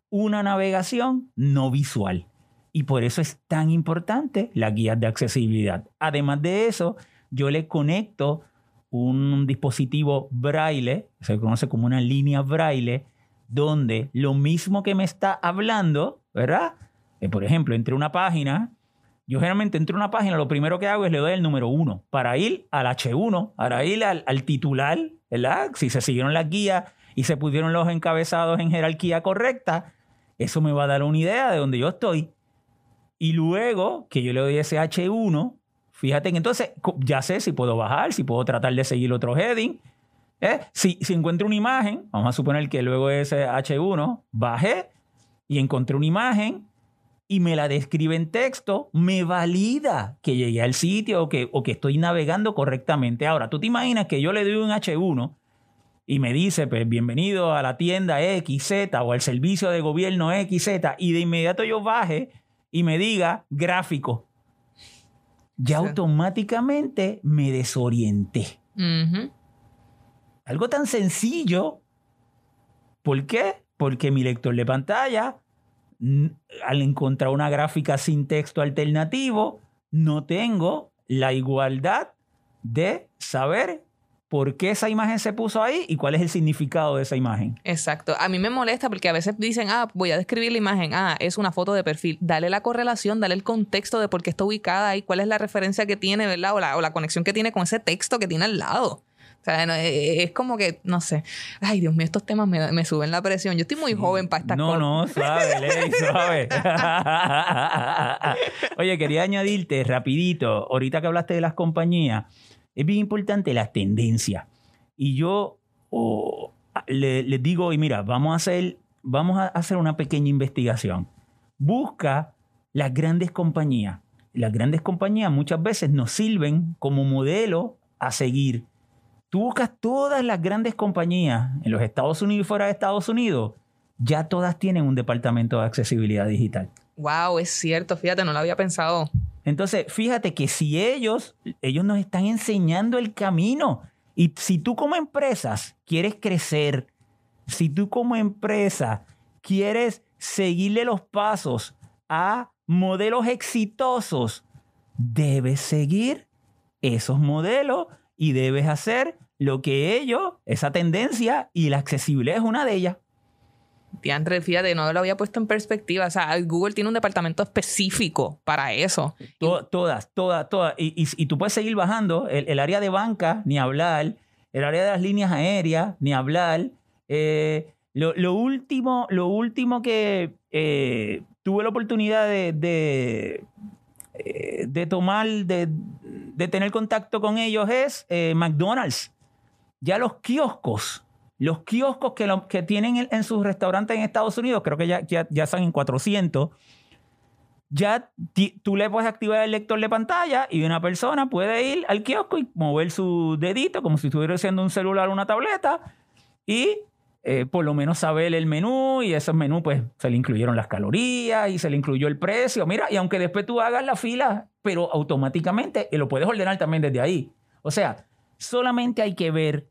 Una navegación no visual. Y por eso es tan importante la guía de accesibilidad. Además de eso, yo le conecto un dispositivo braille, se conoce como una línea braille, donde lo mismo que me está hablando, ¿verdad? Eh, por ejemplo, entre una página, yo generalmente entre una página, lo primero que hago es le doy el número uno para ir al H1, para ir al, titular, ¿verdad? Si se siguieron las guías y se pusieron los encabezados en jerarquía correcta, eso me va a dar una idea de dónde yo estoy. Y luego que yo le doy ese H1, fíjate que entonces ya sé si puedo bajar, si puedo tratar de seguir otro heading. ¿eh? Si, si encuentro una imagen, vamos a suponer que luego ese H1 bajé y encontré una imagen y me la describe en texto, me valida que llegué al sitio o que, o que estoy navegando correctamente. Ahora, tú te imaginas que yo le doy un H1 y me dice, pues bienvenido a la tienda XZ o al servicio de gobierno XZ y de inmediato yo baje y me diga gráfico. Ya Sí. automáticamente me desorienté. Algo tan sencillo. ¿Por qué? Porque mi lector de pantalla, al encontrar una gráfica sin texto alternativo, no tengo la igualdad de saber por qué esa imagen se puso ahí y cuál es el significado de esa imagen. Exacto. A mí me molesta porque a veces dicen, ah, voy a describir la imagen, ah, es una foto de perfil. Dale la correlación, dale el contexto de por qué está ubicada ahí, cuál es la referencia que tiene, ¿verdad? O la, o la conexión que tiene con ese texto que tiene al lado. O sea, no, eh, es como que, no sé. Ay, Dios mío, estos temas me, me suben la presión. Yo estoy muy joven para estas No, cosas. no, suave, Ley, suave. Oye, quería añadirte rapidito, ahorita que hablaste de las compañías, es bien importante las tendencias. Y yo oh, le- les digo, y mira, vamos a hacer, vamos a hacer una pequeña investigación. Busca las grandes compañías. Las grandes compañías muchas veces nos sirven como modelo a seguir. Tú buscas todas las grandes compañías en los Estados Unidos y fuera de Estados Unidos ya todas tienen un departamento de accesibilidad digital. Wow, es cierto, fíjate, no lo había pensado. Entonces, fíjate que si ellos, ellos nos están enseñando el camino. Y si tú como empresas quieres crecer, si tú como empresa quieres seguirle los pasos a modelos exitosos, debes seguir esos modelos y debes hacer lo que ellos, esa tendencia y la accesibilidad es una de ellas. Diantre, fíjate, no lo había puesto en perspectiva. O sea, Google tiene un departamento específico para eso. todas, todas, todas. Y, tú puedes seguir bajando. El, área de banca, ni hablar. El área de las líneas aéreas, ni hablar. Eh, lo, último, lo último que eh, tuve la oportunidad de, de, eh, tomar, de, tener contacto con ellos es McDonald's. Ya los kioscos los kioscos que, que tienen en, sus restaurantes en Estados Unidos, creo que ya, ya, están en 400, ya tú le puedes activar el lector de pantalla y una persona puede ir al kiosco y mover su dedito como si estuviera haciendo un celular o una tableta y eh, por lo menos saber el menú y esos menús pues se le incluyeron las calorías y se le incluyó el precio. Mira, y aunque después tú hagas la fila, pero automáticamente lo puedes ordenar también desde ahí. O sea, solamente hay que ver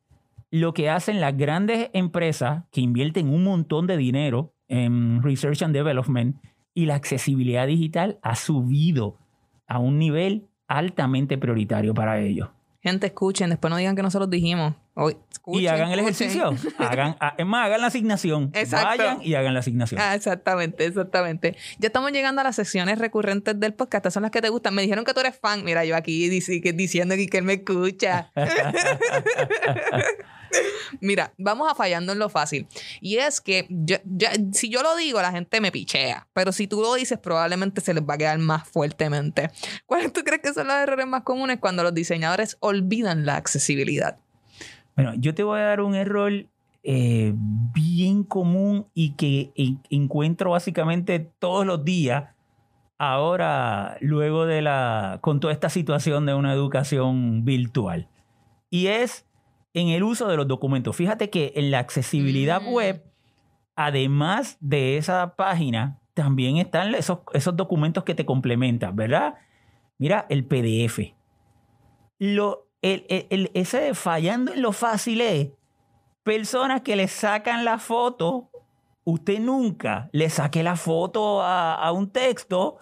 lo que hacen las grandes empresas que invierten un montón de dinero en Research and Development y la accesibilidad digital ha subido a un nivel altamente prioritario para ellos. Gente, escuchen, después no digan que nosotros dijimos. y hagan el ejercicio. hagan, ah, es más, hagan la asignación. Exacto. Vayan y hagan la asignación. Ah, exactamente, exactamente. Ya estamos llegando a las secciones recurrentes del podcast. Estas son las que te gustan. Me dijeron que tú eres fan. Mira, yo aquí diciendo que él me escucha. Mira, vamos a fallando en lo fácil. Y es que si yo lo digo, la gente me pichea. Pero si tú lo dices, probablemente se les va a quedar más fuertemente. ¿Cuáles tú crees que son los errores más comunes cuando los diseñadores olvidan la accesibilidad? Bueno, yo te voy a dar un error eh, bien común y que encuentro básicamente todos los días ahora, luego de la, con toda esta situación de una educación virtual. Y es en el uso de los documentos. Fíjate que en la accesibilidad mm. web, además de esa página, también están esos, esos documentos que te complementan, ¿verdad? Mira, el PDF. Lo, el, ese fallando en lo fácil es personas que le sacan la foto. Usted nunca le saque la foto a, a un texto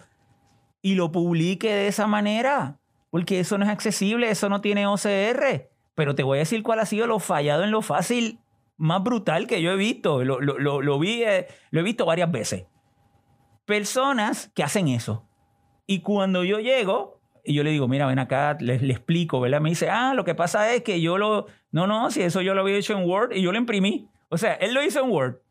y lo publique de esa manera, porque eso no es accesible, eso no tiene OCR. Pero te voy a decir cuál ha sido lo fallado en lo fácil más brutal que yo he visto. Lo, lo, vi, eh, lo he visto varias veces. Personas que hacen eso. Y cuando yo llego, y yo le digo, mira, ven acá, le, le, explico, ¿verdad? Me dice, ah, lo que pasa es que yo lo... No, no, si eso yo lo había hecho en Word y yo lo imprimí. O sea, él lo hizo en Word,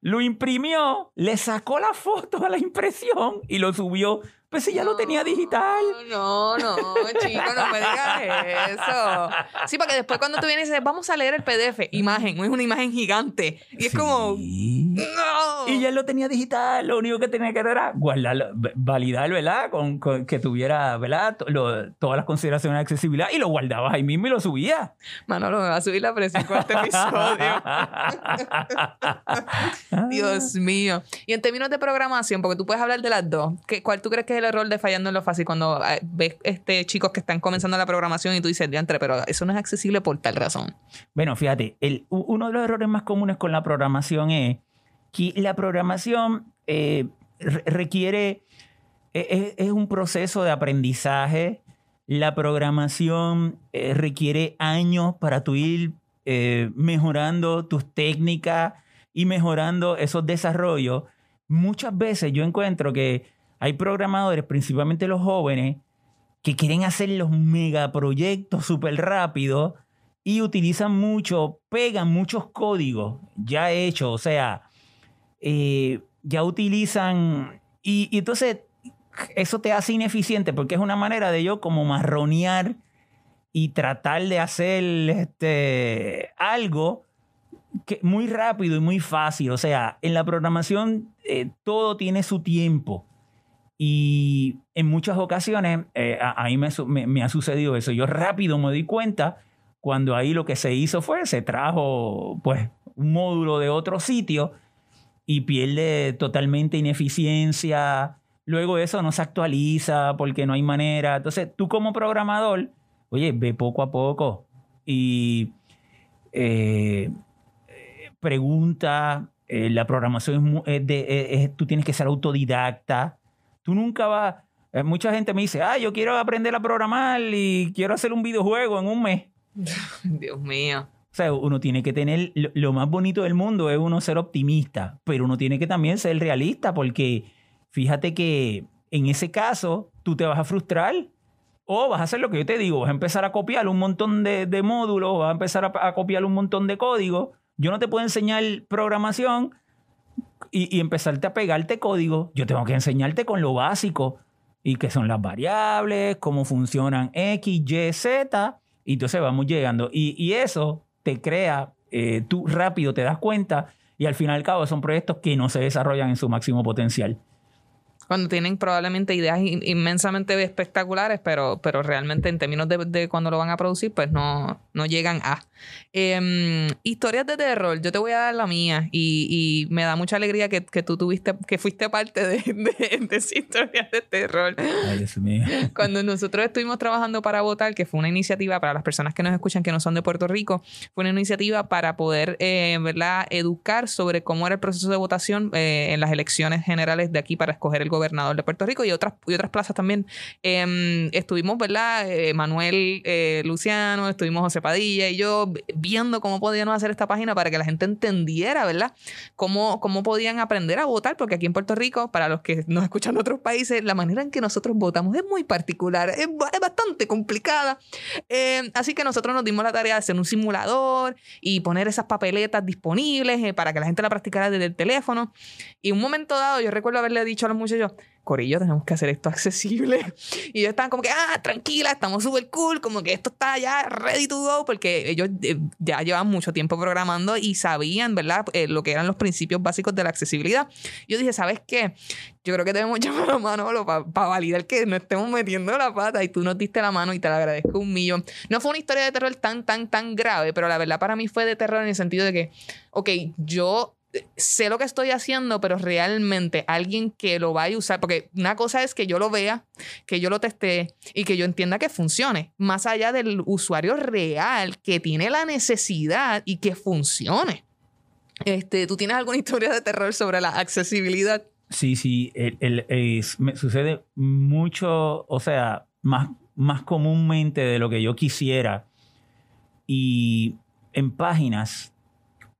lo imprimió, le sacó la foto a la impresión y lo subió pues si ya lo tenía digital. No, no, chico, no me digas eso. Sí, porque después cuando tú vienes y dices, vamos a leer el PDF, imagen, es una imagen gigante. Y es como. Y ya lo tenía digital, lo único que tenía que hacer era guardar, validar, ¿verdad? Con, que tuviera, ¿verdad? todas las consideraciones de accesibilidad y lo guardabas ahí mismo y lo subías. Manolo, me va a subir la presión con este episodio. Dios mío. Y en términos de programación, porque tú puedes hablar de las dos, ¿cuál tú crees que el error de fallando en lo fácil cuando eh, ves este, chicos que están comenzando la programación y tú dices, diantre, pero eso no es accesible por tal razón? Bueno, fíjate, uno de los errores más comunes con la programación es que la programación eh, requiere, e, e, es, un proceso de aprendizaje. La programación eh, requiere años para tú ir mejorando tus técnicas y mejorando esos desarrollos. Muchas veces yo encuentro que hay programadores, principalmente los jóvenes, que quieren hacer los megaproyectos súper rápido y utilizan mucho, pegan muchos códigos ya hechos, o sea, eh, ya utilizan, y, entonces eso te hace ineficiente porque es una manera de yo como marronear y tratar de hacer este, algo muy rápido y muy fácil. O sea, en la programación eh, todo tiene su tiempo. Y en muchas ocasiones eh, a, mí me, ha sucedido eso. Yo rápido me di cuenta cuando ahí lo que se hizo fue, se trajo pues un módulo de otro sitio y pierde totalmente ineficiencia. Luego eso no se actualiza porque no hay manera. Entonces, tú como programador, oye, ve poco a poco y eh, pregunta. eh, la programación es, de, es- tú tienes que ser autodidacta. Tú nunca vas. eh, mucha gente me dice, ah, yo quiero aprender a programar y quiero hacer un videojuego en un mes. Dios mío. O sea, uno tiene que tener, lo, lo más bonito del mundo es uno ser optimista, pero uno tiene que también ser realista porque fíjate que en ese caso tú te vas a frustrar o vas a hacer lo que yo te digo, vas a empezar a copiar un montón de, de módulos, vas a empezar a, a copiar un montón de código. Yo no te puedo enseñar programación y, y empezarte a pegarte código. Yo tengo que enseñarte con lo básico y qué son las variables, cómo funcionan X, Y, Z. Y entonces vamos llegando. Y, y eso te crea, eh, tú rápido te das cuenta y al fin y al cabo son proyectos que no se desarrollan en su máximo potencial. Cuando tienen probablemente ideas in- inmensamente espectaculares, pero, pero realmente en términos de, de cuando lo van a producir, pues no, no llegan a. Em, historias de terror, yo te voy a dar la mía y, y me da mucha alegría que, que tú tuviste, que fuiste parte de, de, de esas historias de terror. Ay, Dios mío. Cuando nosotros estuvimos trabajando para votar, que fue una iniciativa para las personas que nos escuchan que no son de Puerto Rico, fue una iniciativa para poder, eh, ¿verdad?, educar sobre cómo era el proceso de votación eh, en las elecciones generales de aquí para escoger el gobernador de Puerto Rico y otras, y otras plazas también. Eh, estuvimos, ¿verdad?, eh, Manuel eh, Luciano, estuvimos José Padilla y yo viendo cómo podíamos hacer esta página para que la gente entendiera, ¿verdad?, cómo, cómo podían aprender a votar, porque aquí en Puerto Rico, para los que nos escuchan de otros países, la manera en que nosotros votamos es muy particular, es, es bastante complicada. Eh, así que nosotros nos dimos la tarea de hacer un simulador y poner esas papeletas disponibles eh, para que la gente la practicara desde el teléfono. Y un momento dado, yo recuerdo haberle dicho a los muchachos, Corillo, tenemos que hacer esto accesible. Y ellos estaban como que, ah, tranquila, estamos súper cool, como que esto está ya ready to go, porque ellos eh, ya llevan mucho tiempo programando y sabían, ¿verdad?, Eh, lo que eran los principios básicos de la accesibilidad. Yo dije, ¿sabes qué? Yo creo que debemos llamar a Manolo para validar que no estemos metiendo la pata y tú nos diste la mano y te la agradezco un millón. No fue una historia de terror tan, tan, tan grave, pero la verdad para mí fue de terror en el sentido de que, ok, yo sé lo que estoy haciendo, pero realmente alguien que lo vaya a usar, porque una cosa es que yo lo vea, que yo lo teste y que yo entienda que funcione, más allá del usuario real que tiene la necesidad y que funcione. Este, ¿Tú tienes alguna historia de terror sobre la accesibilidad? Sí, sí, el- me sucede mucho, o sea, más, más comúnmente de lo que yo quisiera. Y en páginas,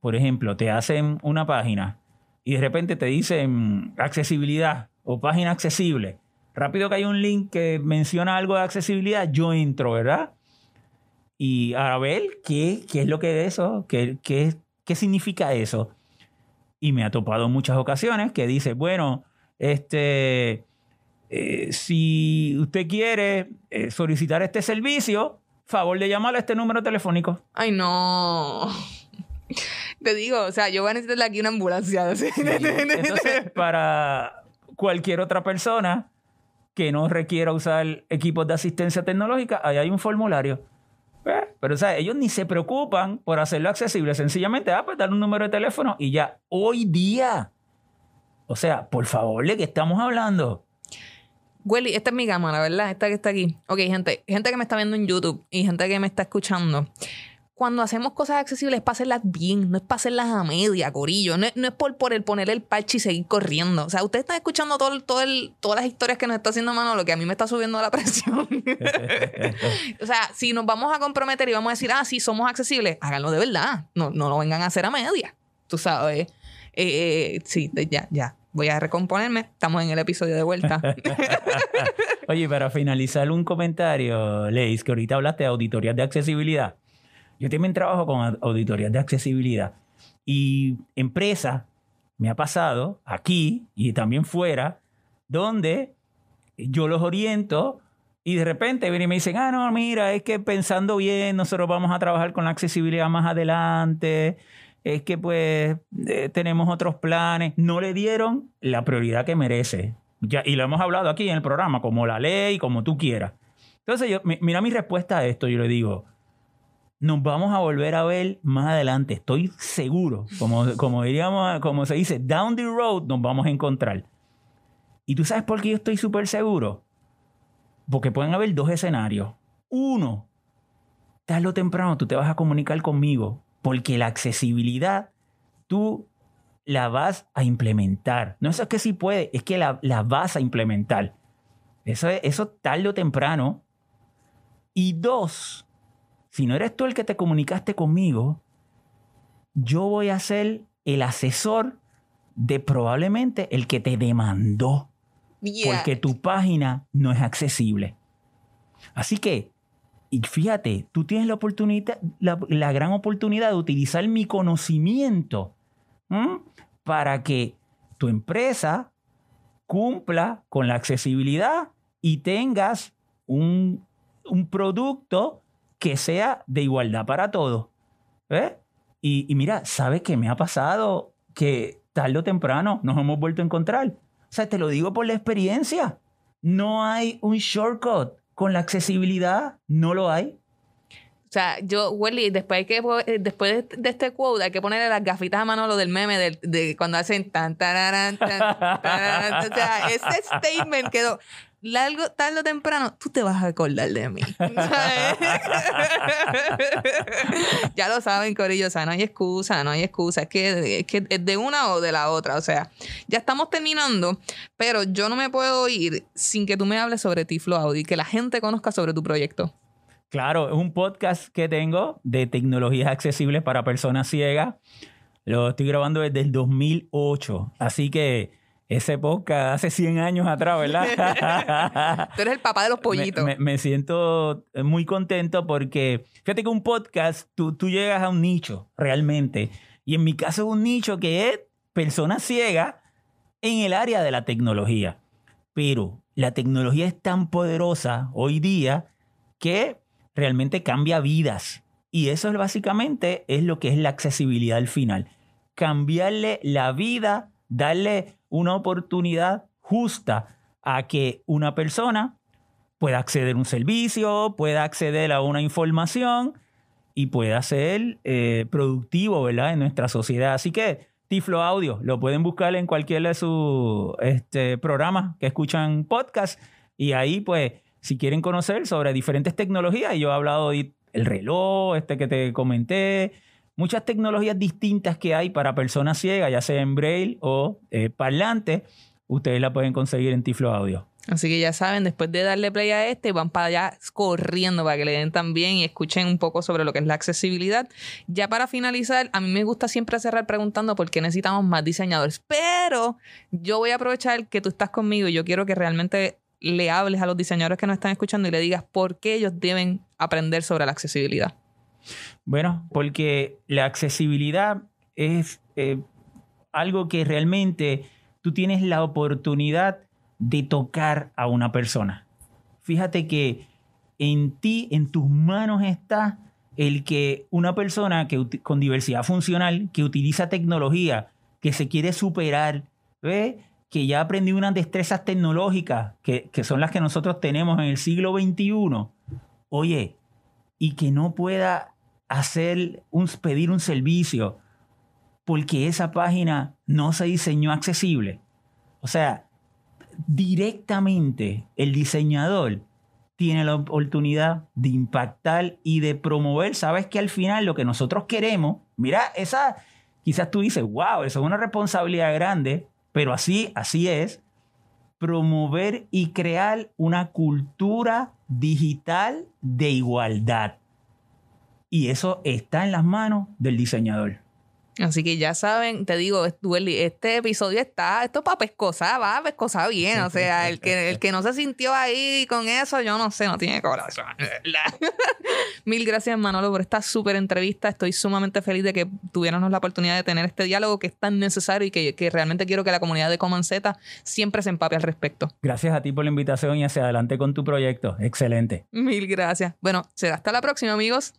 por ejemplo, te hacen una página y de repente te dicen accesibilidad o página accesible. Rápido que hay un link que menciona algo de accesibilidad, yo entro, ¿verdad? Y a ver qué, qué es lo que es eso, qué, qué, qué significa eso. Y me ha topado en muchas ocasiones que dice, bueno, este, eh, si usted quiere eh, solicitar este servicio, favor de llamar a este número telefónico. Ay, no. Te digo, o sea, yo voy a necesitar aquí una ambulancia. Entonces, para cualquier otra persona que no requiera usar equipos de asistencia tecnológica, ahí hay un formulario. Eh, Pero, o sea, ellos ni se preocupan por hacerlo accesible. Sencillamente, ah, pues dar un número de teléfono y ya. Hoy día. O sea, por favor, ¿de qué estamos hablando? Welly, esta es mi cámara, ¿verdad? Esta que está aquí. Ok, gente, gente que me está viendo en YouTube y gente que me está escuchando. Cuando hacemos cosas accesibles es para hacerlas bien, no es para hacerlas a media, corillo. No, es- no es por, por el poner el parche y seguir corriendo. O sea, ustedes están escuchando todo, todo el- todas las historias que nos está haciendo Manolo, que a mí me está subiendo la presión. o sea, si nos vamos a comprometer y vamos a decir, ah, sí, somos accesibles, háganlo de verdad. No, no lo vengan a hacer a media. Tú sabes. Eh, eh, sí, ya, ya. Voy a recomponerme. Estamos en el episodio de vuelta. Oye, para finalizar un comentario, Leis, que ahorita hablaste de auditorías de accesibilidad. Yo también trabajo con au- auditorías de accesibilidad. Y empresas, me ha pasado aquí y también fuera, donde yo los oriento y de repente vienen y me dicen, ah, no, mira, es que pensando bien, nosotros vamos a trabajar con la accesibilidad más adelante, es que pues eh, tenemos otros planes. No le dieron la prioridad que merece. Ya, y lo hemos hablado aquí en el programa, como la ley, como tú quieras. Entonces, yo, mi- mira mi respuesta a esto, yo le digo, nos vamos a volver a ver más adelante. Estoy seguro. Como, como diríamos, como se dice, down the road nos vamos a encontrar. ¿Y tú sabes por qué yo estoy súper seguro? Porque pueden haber dos escenarios. Uno, tarde o temprano tú te vas a comunicar conmigo porque la accesibilidad tú la vas a implementar. No eso es que sí puede, es que la, vas a implementar. Eso, eso tarde o temprano. Y dos, si no eres tú el que te comunicaste conmigo, yo voy a ser el asesor de probablemente el que te demandó. Porque tu página no es accesible. Así que, y fíjate, tú tienes la oportunidad, la, gran oportunidad de utilizar mi conocimiento para que tu empresa cumpla con la accesibilidad y tengas un, producto que sea de igualdad para todos. Y, y, mira, ¿sabes qué me ha pasado? Que tarde o temprano nos hemos vuelto a encontrar. O sea, te lo digo por la experiencia. No hay un shortcut con la accesibilidad, no lo hay. O sea, yo, Welly, después, hay que, eh, después de este quote hay que ponerle las gafitas a mano lo del meme de, cuando hacen tan, tan, tan, tan, O sea, ese statement quedó largo, tarde o temprano, tú te vas a acordar de mí. ya lo saben, Corillo, o sea, no hay excusa, no hay excusa. Es que, es que es de una o de la otra. O sea, ya estamos terminando, pero yo no me puedo ir sin que tú me hables sobre Tiflo Audio y que la gente conozca sobre tu proyecto. Claro, es un podcast que tengo de tecnologías accesibles para personas ciegas. Lo estoy grabando desde el 2008. Así que ese podcast hace 100 años atrás, ¿verdad? Tú eres el papá de los pollitos. Me, siento muy contento porque, fíjate que un podcast, tú, tú, llegas a un nicho realmente. Y en mi caso es un nicho que es personas ciegas en el área de la tecnología. Pero la tecnología es tan poderosa hoy día que realmente cambia vidas. Y eso es básicamente es lo que es la accesibilidad al final. Cambiarle la vida, darle una oportunidad justa a que una persona pueda acceder a un servicio, pueda acceder a una información y pueda ser eh, productivo ¿verdad? en nuestra sociedad. Así que Tiflo Audio lo pueden buscar en cualquiera de sus este, programas que escuchan podcast y ahí pues si quieren conocer sobre diferentes tecnologías, y yo he hablado del reloj, este que te comenté, muchas tecnologías distintas que hay para personas ciegas, ya sea en braille o eh, parlante, ustedes la pueden conseguir en Tiflo Audio. Así que ya saben, después de darle play a este, van para allá corriendo para que le den también y escuchen un poco sobre lo que es la accesibilidad. Ya para finalizar, a mí me gusta siempre cerrar preguntando por qué necesitamos más diseñadores, pero yo voy a aprovechar que tú estás conmigo y yo quiero que realmente le hables a los diseñadores que nos están escuchando y le digas por qué ellos deben aprender sobre la accesibilidad. Bueno, porque la accesibilidad es eh, algo que realmente tú tienes la oportunidad de tocar a una persona. Fíjate que en ti, en tus manos está el que una persona que, con diversidad funcional, que utiliza tecnología, que se quiere superar, que ya aprendió unas destrezas tecnológicas, que, que son las que nosotros tenemos en el siglo XXI, oye, y que no pueda hacer un, pedir un servicio porque esa página no se diseñó accesible. O sea, directamente el diseñador tiene la oportunidad de impactar y de promover. Sabes que al final lo que nosotros queremos, mira, esa, quizás tú dices, wow, eso es una responsabilidad grande, pero así, así es, promover y crear una cultura digital de igualdad. Y eso está en las manos del diseñador. Así que ya saben, te digo, este episodio está, esto es para pescosar, va a pescosar bien. O sea, el que, el que no se sintió ahí con eso, yo no sé, no tiene corazón. Mil gracias, Manolo, por esta súper entrevista. Estoy sumamente feliz de que tuviéramos la oportunidad de tener este diálogo que es tan necesario y que, que realmente quiero que la comunidad de Common Z siempre se empape al respecto. Gracias a ti por la invitación y hacia adelante con tu proyecto. Excelente. Mil gracias. Bueno, será hasta la próxima, amigos.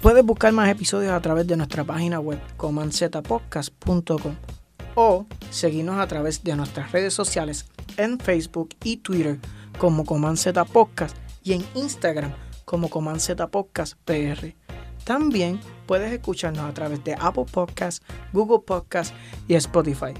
Puedes buscar más episodios a través de nuestra página web comanzetapodcast.com o seguirnos a través de nuestras redes sociales en Facebook y Twitter como Comanzeta Podcast y en Instagram como Coman Z Podcast PR. También puedes escucharnos a través de Apple Podcasts, Google Podcasts y Spotify.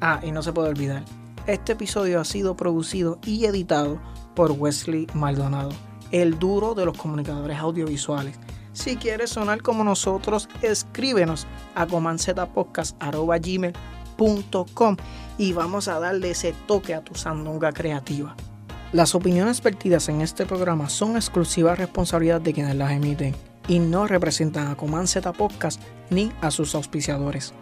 Ah, y no se puede olvidar, este episodio ha sido producido y editado por Wesley Maldonado, el duro de los comunicadores audiovisuales. Si quieres sonar como nosotros, escríbenos a comanzetapodcast.com y vamos a darle ese toque a tu sandunga creativa. Las opiniones vertidas en este programa son exclusiva responsabilidad de quienes las emiten y no representan a Coman Podcast ni a sus auspiciadores.